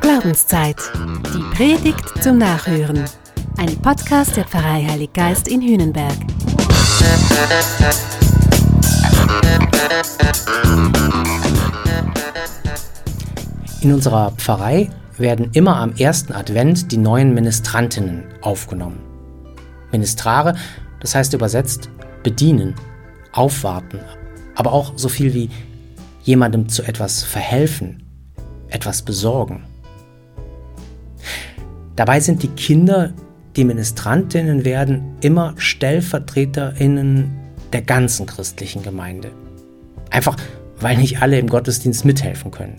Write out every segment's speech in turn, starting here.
Glaubenszeit. Die Predigt zum Nachhören. Ein Podcast der Pfarrei Heilig Geist in Hühnenberg. In unserer Pfarrei werden immer am ersten Advent die neuen Ministrantinnen aufgenommen. Ministrare, das heißt übersetzt bedienen, aufwarten, aber auch so viel wie jemandem zu etwas verhelfen, etwas besorgen. Dabei sind die Kinder, die Ministrantinnen werden, immer Stellvertreterinnen der ganzen christlichen Gemeinde. Einfach weil nicht alle im Gottesdienst mithelfen können.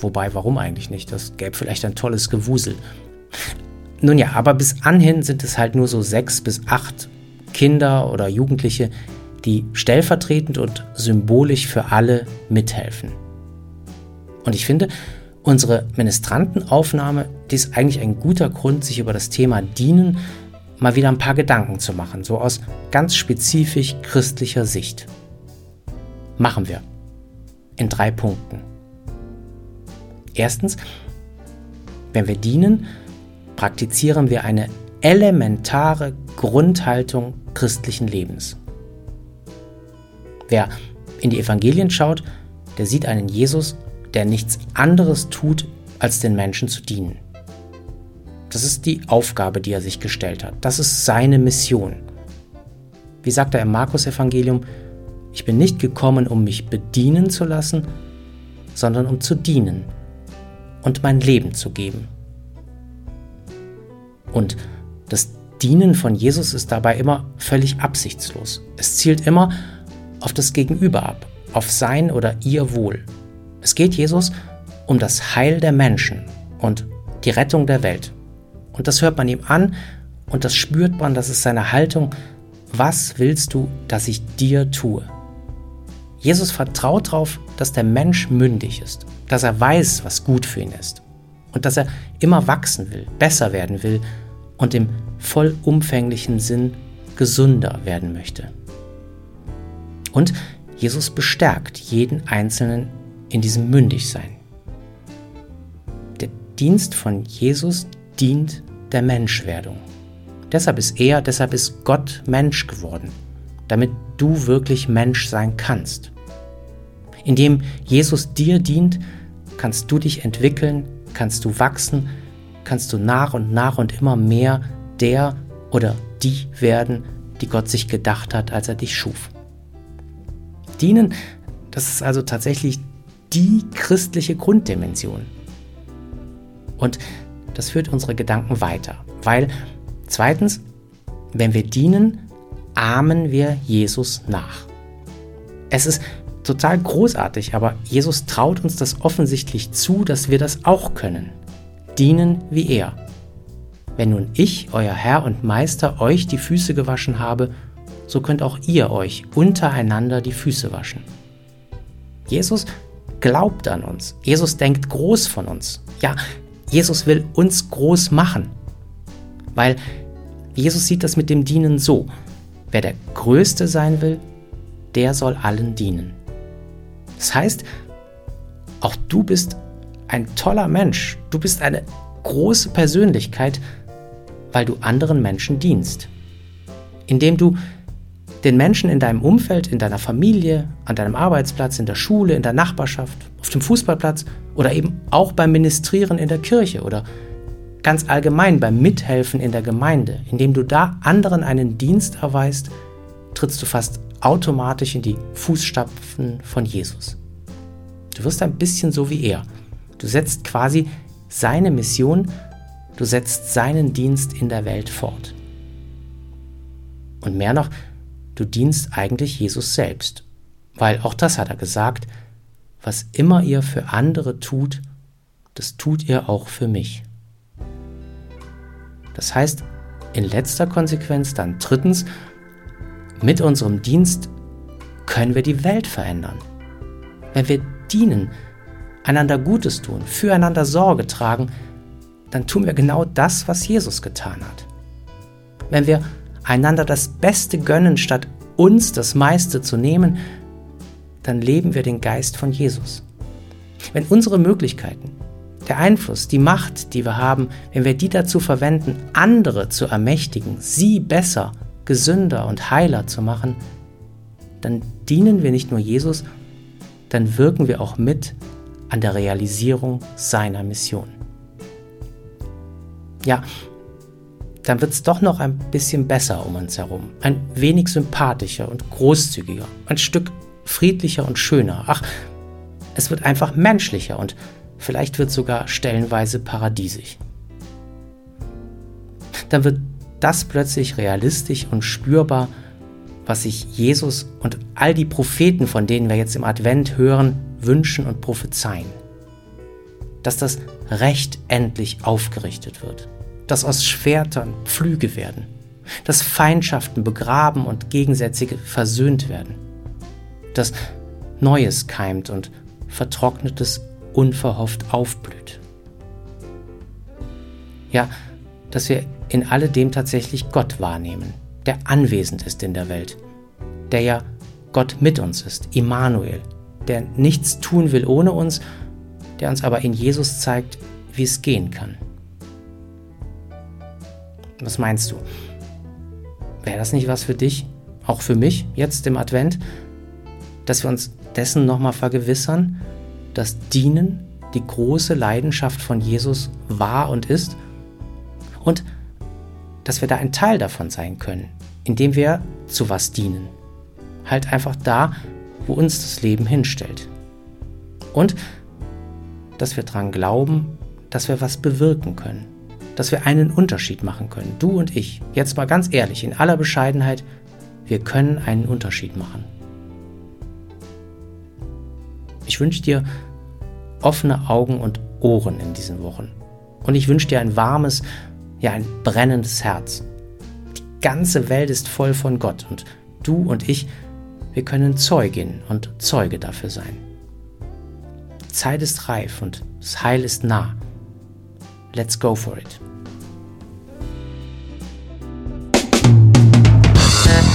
Wobei, warum eigentlich nicht? Das gäbe vielleicht ein tolles Gewusel. Nun ja, aber bis anhin sind es halt nur so sechs bis acht Kinder oder Jugendliche, die stellvertretend und symbolisch für alle mithelfen. Und ich finde, unsere Ministrantenaufnahme, die ist eigentlich ein guter Grund, sich über das Thema Dienen mal wieder ein paar Gedanken zu machen, so aus ganz spezifisch christlicher Sicht. Machen wir. In drei Punkten. Erstens, wenn wir dienen, praktizieren wir eine elementare Grundhaltung christlichen Lebens. Wer in die Evangelien schaut, der sieht einen Jesus, der nichts anderes tut, als den Menschen zu dienen. Das ist die Aufgabe, die er sich gestellt hat. Das ist seine Mission. Wie sagt er im Markus-Evangelium, ich bin nicht gekommen, um mich bedienen zu lassen, sondern um zu dienen und mein Leben zu geben. Und das Dienen von Jesus ist dabei immer völlig absichtslos. Es zielt immer auf das Gegenüber ab, auf sein oder ihr Wohl. Es geht Jesus um das Heil der Menschen und die Rettung der Welt. Und das hört man ihm an und das spürt man, das ist seine Haltung. Was willst du, dass ich dir tue? Jesus vertraut darauf, dass der Mensch mündig ist, dass er weiß, was gut für ihn ist und dass er immer wachsen will, besser werden will und im vollumfänglichen Sinn gesünder werden möchte. Und Jesus bestärkt jeden Einzelnen in diesem Mündigsein. Der Dienst von Jesus dient der Menschwerdung. Deshalb ist er, deshalb ist Gott Mensch geworden, damit du wirklich Mensch sein kannst. Indem Jesus dir dient, kannst du dich entwickeln, kannst du wachsen, kannst du nach und nach und immer mehr der oder die werden, die Gott sich gedacht hat, als er dich schuf. Dienen, das ist also tatsächlich die christliche Grunddimension. Und das führt unsere Gedanken weiter, weil zweitens, wenn wir dienen, ahmen wir Jesus nach. Es ist total großartig, aber Jesus traut uns das offensichtlich zu, dass wir das auch können. Dienen wie er. Wenn nun ich, euer Herr und Meister, euch die Füße gewaschen habe, so könnt auch ihr euch untereinander die Füße waschen. Jesus glaubt an uns. Jesus denkt groß von uns. Ja, Jesus will uns groß machen. Weil Jesus sieht das mit dem Dienen so. Wer der Größte sein will, der soll allen dienen. Das heißt, auch du bist ein toller Mensch. Du bist eine große Persönlichkeit, weil du anderen Menschen dienst. Indem du den Menschen in deinem Umfeld, in deiner Familie, an deinem Arbeitsplatz, in der Schule, in der Nachbarschaft, auf dem Fußballplatz oder eben auch beim Ministrieren in der Kirche oder ganz allgemein beim Mithelfen in der Gemeinde, indem du da anderen einen Dienst erweist, trittst du fast automatisch in die Fußstapfen von Jesus. Du wirst ein bisschen so wie er. Du setzt quasi seine Mission, du setzt seinen Dienst in der Welt fort. Und mehr noch, du dienst eigentlich Jesus selbst, weil auch das hat er gesagt, was immer ihr für andere tut, das tut ihr auch für mich. Das heißt, in letzter Konsequenz dann drittens, mit unserem Dienst können wir die Welt verändern. Wenn wir dienen, einander Gutes tun, füreinander Sorge tragen, dann tun wir genau das, was Jesus getan hat. Wenn wir einander das Beste gönnen, statt uns das meiste zu nehmen, dann leben wir den Geist von Jesus. Wenn unsere Möglichkeiten, der Einfluss, die Macht, die wir haben, wenn wir die dazu verwenden, andere zu ermächtigen, sie besser, gesünder und heiler zu machen, dann dienen wir nicht nur Jesus, dann wirken wir auch mit an der Realisierung seiner Mission. Ja, dann wird es doch noch ein bisschen besser um uns herum, ein wenig sympathischer und großzügiger, ein Stück friedlicher und schöner. Ach, es wird einfach menschlicher und vielleicht wird sogar stellenweise paradiesisch. Dann wird das plötzlich realistisch und spürbar, was sich Jesus und all die Propheten, von denen wir jetzt im Advent hören, wünschen und prophezeien. Dass das Recht endlich aufgerichtet wird, dass aus Schwertern Pflüge werden, dass Feindschaften begraben und Gegensätzige versöhnt werden, dass Neues keimt und Vertrocknetes unverhofft aufblüht. Ja, dass wir in alledem tatsächlich Gott wahrnehmen, der anwesend ist in der Welt, der ja Gott mit uns ist, Immanuel, der nichts tun will ohne uns, der uns aber in Jesus zeigt, wie es gehen kann. Was meinst du? Wäre das nicht was für dich, auch für mich, jetzt im Advent, dass wir uns dessen nochmal vergewissern, dass Dienen die große Leidenschaft von Jesus war und ist und dass wir da ein Teil davon sein können, indem wir zu was dienen. Halt einfach da, wo uns das Leben hinstellt. Und dass wir daran glauben, dass wir was bewirken können, dass wir einen Unterschied machen können. Du und ich, jetzt mal ganz ehrlich, in aller Bescheidenheit, wir können einen Unterschied machen. Ich wünsche dir offene Augen und Ohren in diesen Wochen. Und ich wünsche dir ein warmes, ja ein brennendes Herz. Die ganze Welt ist voll von Gott und du und ich, wir können Zeugin und Zeuge dafür sein. Die Zeit ist reif und das Heil ist nah. Let's go for it.